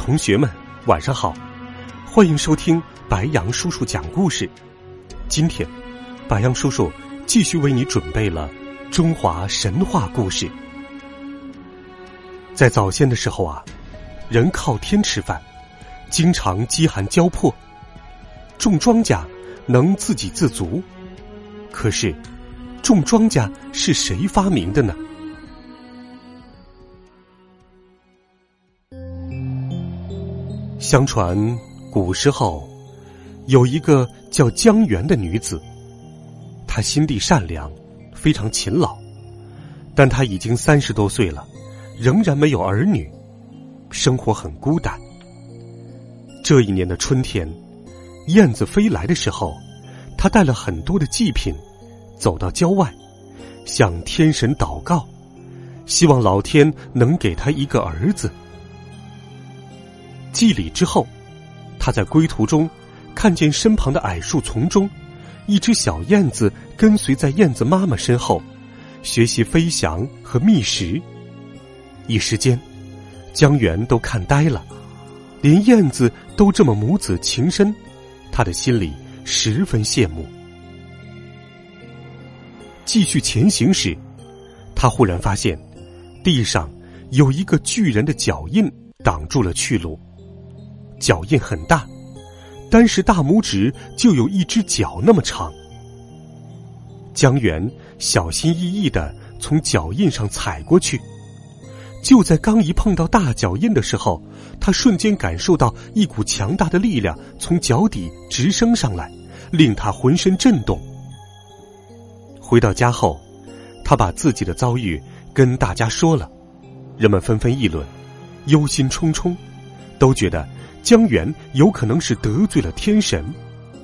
同学们，晚上好！欢迎收听白杨叔叔讲故事。今天，白杨叔叔继续为你准备了中华神话故事。在早先的时候啊，人靠天吃饭，经常饥寒交迫，种庄稼能自给自足。可是，种庄稼是谁发明的呢？相传，古时候有一个叫江源的女子，她心地善良，非常勤劳，但她已经三十多岁了，仍然没有儿女，生活很孤单。这一年的春天，燕子飞来的时候，她带了很多的祭品，走到郊外，向天神祷告，希望老天能给她一个儿子。祭礼之后，他在归途中看见身旁的矮树丛中，一只小燕子跟随在燕子妈妈身后，学习飞翔和觅食。一时间，江源都看呆了，连燕子都这么母子情深，他的心里十分羡慕。继续前行时，他忽然发现，地上有一个巨人的脚印挡住了去路。脚印很大，单是大拇指就有一只脚那么长。江源小心翼翼的从脚印上踩过去，就在刚一碰到大脚印的时候，他瞬间感受到一股强大的力量从脚底直升上来，令他浑身震动。回到家后，他把自己的遭遇跟大家说了，人们纷纷议论，忧心忡忡，都觉得。江源有可能是得罪了天神，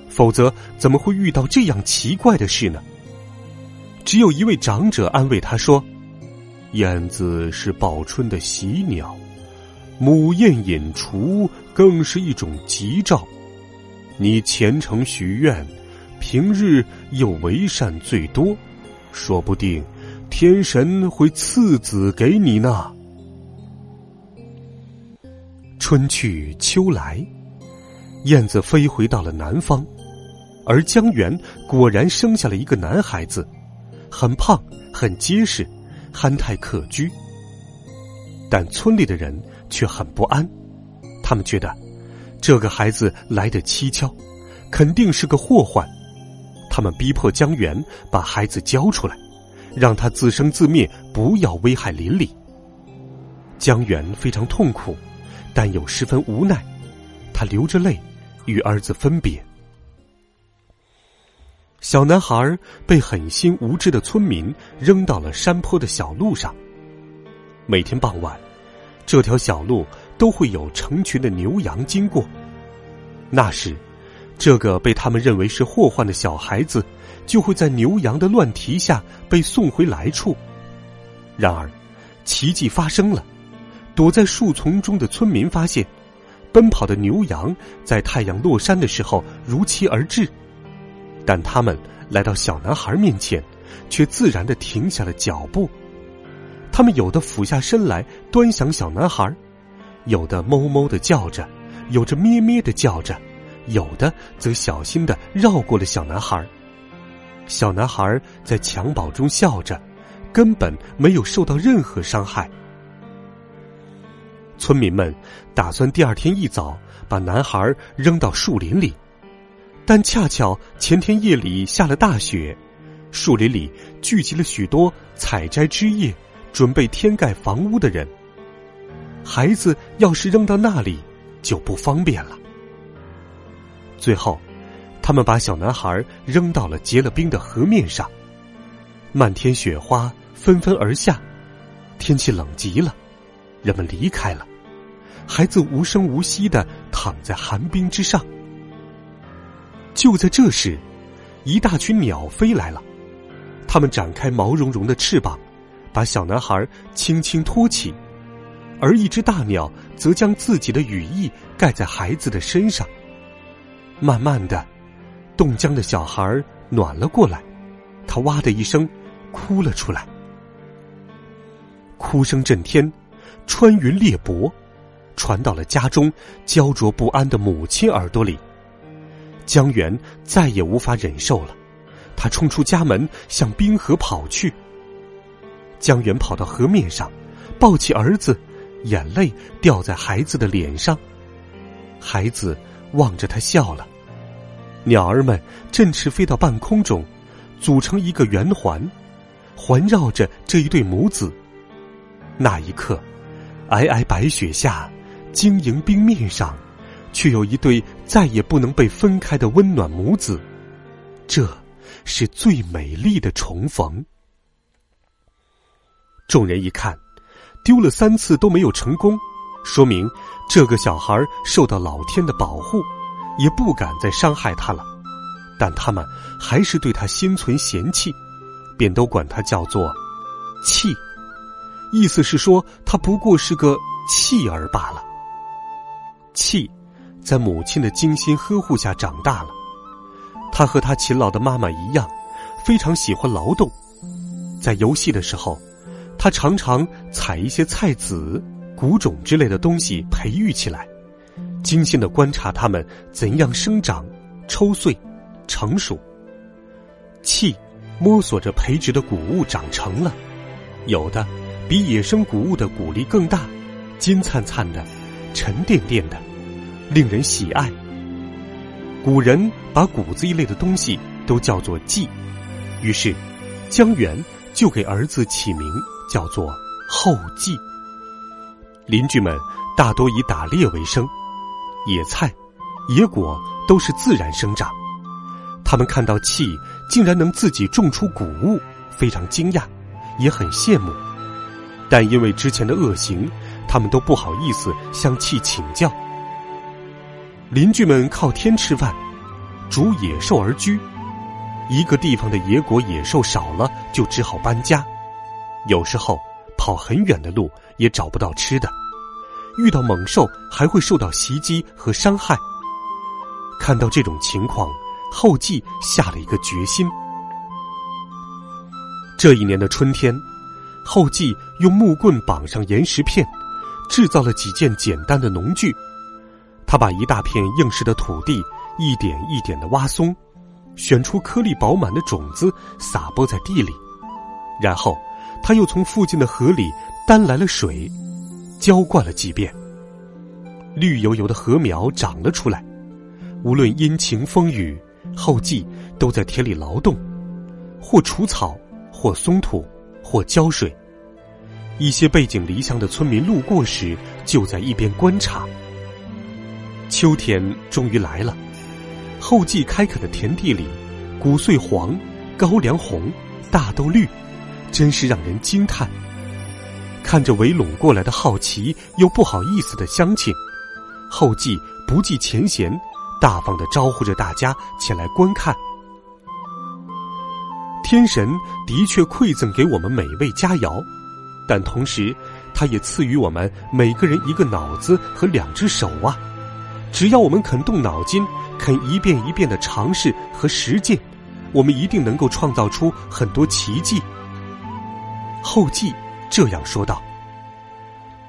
否则怎么会遇到这样奇怪的事呢？只有一位长者安慰他说：“燕子是报春的喜鸟，母燕引雏更是一种吉兆。你虔诚许愿，平日又为善最多，说不定天神会赐子给你呢。”春去秋来，燕子飞回到了南方，而江源果然生下了一个男孩子，很胖，很结实，憨态可掬。但村里的人却很不安，他们觉得这个孩子来的蹊跷，肯定是个祸患。他们逼迫江源把孩子交出来，让他自生自灭，不要危害邻里。江源非常痛苦。但又十分无奈，他流着泪与儿子分别。小男孩被狠心无知的村民扔到了山坡的小路上。每天傍晚，这条小路都会有成群的牛羊经过。那时，这个被他们认为是祸患的小孩子，就会在牛羊的乱蹄下被送回来处。然而，奇迹发生了。躲在树丛中的村民发现，奔跑的牛羊在太阳落山的时候如期而至，但他们来到小男孩面前，却自然的停下了脚步。他们有的俯下身来端详小男孩，有的哞哞的叫着，有着咩咩的叫着，有的则小心的绕过了小男孩。小男孩在襁褓中笑着，根本没有受到任何伤害。村民们打算第二天一早把男孩扔到树林里，但恰巧前天夜里下了大雪，树林里聚集了许多采摘枝叶、准备添盖房屋的人。孩子要是扔到那里，就不方便了。最后，他们把小男孩扔到了结了冰的河面上。漫天雪花纷纷而下，天气冷极了。人们离开了，孩子无声无息的躺在寒冰之上。就在这时，一大群鸟飞来了，它们展开毛茸茸的翅膀，把小男孩轻轻托起，而一只大鸟则将自己的羽翼盖在孩子的身上。慢慢的，冻僵的小孩暖了过来，他哇的一声哭了出来，哭声震天，穿云裂帛，传到了家中焦灼不安的母亲耳朵里。江源再也无法忍受了，他冲出家门向冰河跑去。江源跑到河面上，抱起儿子，眼泪掉在孩子的脸上，孩子望着他笑了。鸟儿们振翅飞到半空中，组成一个圆环，环绕着这一对母子。那一刻，皑皑白雪下，晶莹冰面上。却有一对再也不能被分开的温暖母子，这是最美丽的重逢。众人一看，丢了三次都没有成功，说明这个小孩受到老天的保护，也不敢再伤害他了。但他们还是对他心存嫌弃，便都管他叫做“气”，意思是说他不过是个弃儿罢了。弃。在母亲的精心呵护下长大了，他和他勤劳的妈妈一样，非常喜欢劳动。在游戏的时候，他常常采一些菜籽、谷种之类的东西培育起来，精心的观察它们怎样生长、抽穗、成熟。气摸索着培植的谷物长成了，有的比野生谷物的谷粒更大，金灿灿的，沉甸甸的。令人喜爱。古人把谷子一类的东西都叫做稷，于是江源就给儿子起名叫做后稷。邻居们大多以打猎为生，野菜、野果都是自然生长。他们看到气竟然能自己种出谷物，非常惊讶，也很羡慕。但因为之前的恶行，他们都不好意思向气请教。邻居们靠天吃饭，逐野兽而居。一个地方的野果野兽少了，就只好搬家。有时候跑很远的路也找不到吃的，遇到猛兽还会受到袭击和伤害。看到这种情况，后继下了一个决心。这一年的春天，后继用木棍绑上岩石片，制造了几件简单的农具。他把一大片硬实的土地一点一点的挖松，选出颗粒饱满的种子撒播在地里，然后他又从附近的河里担来了水，浇灌了几遍。绿油油的禾苗长了出来。无论阴晴风雨，后继都在田里劳动，或除草，或松土，或浇水。一些背井离乡的村民路过时，就在一边观察。秋天终于来了，后继开垦的田地里，谷穗黄，高粱红，大豆绿，真是让人惊叹。看着围拢过来的好奇又不好意思的乡亲，后继不计前嫌，大方的招呼着大家前来观看。天神的确馈赠给我们美味佳肴，但同时，他也赐予我们每个人一个脑子和两只手啊。只要我们肯动脑筋，肯一遍一遍的尝试和实践，我们一定能够创造出很多奇迹。后继这样说道：“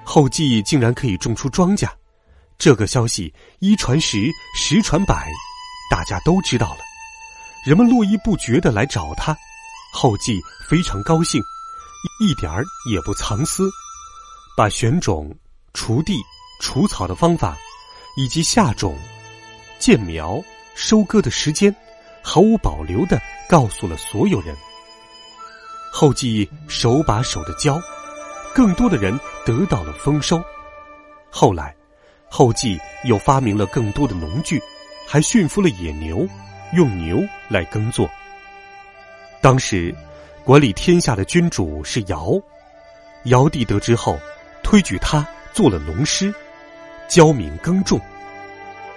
后继竟然可以种出庄稼，这个消息一传十，十传百，大家都知道了。人们络绎不绝的来找他，后继非常高兴，一点儿也不藏私，把选种、锄地、除草的方法。”以及下种、建苗、收割的时间，毫无保留的告诉了所有人。后继手把手的教，更多的人得到了丰收。后来，后继又发明了更多的农具，还驯服了野牛，用牛来耕作。当时，管理天下的君主是尧，尧帝得知后，推举他做了农师。教民耕种，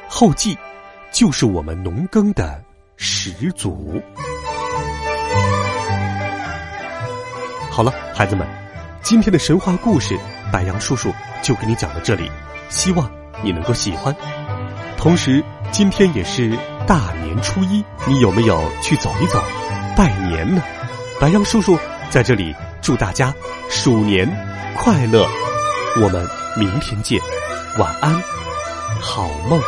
后稷就是我们农耕的始祖。好了，孩子们，今天的神话故事，白杨叔叔就给你讲到这里，希望你能够喜欢。同时，今天也是大年初一，你有没有去走一走，拜年呢？白羊叔叔在这里祝大家鼠年快乐，我们明天见，晚安，好梦。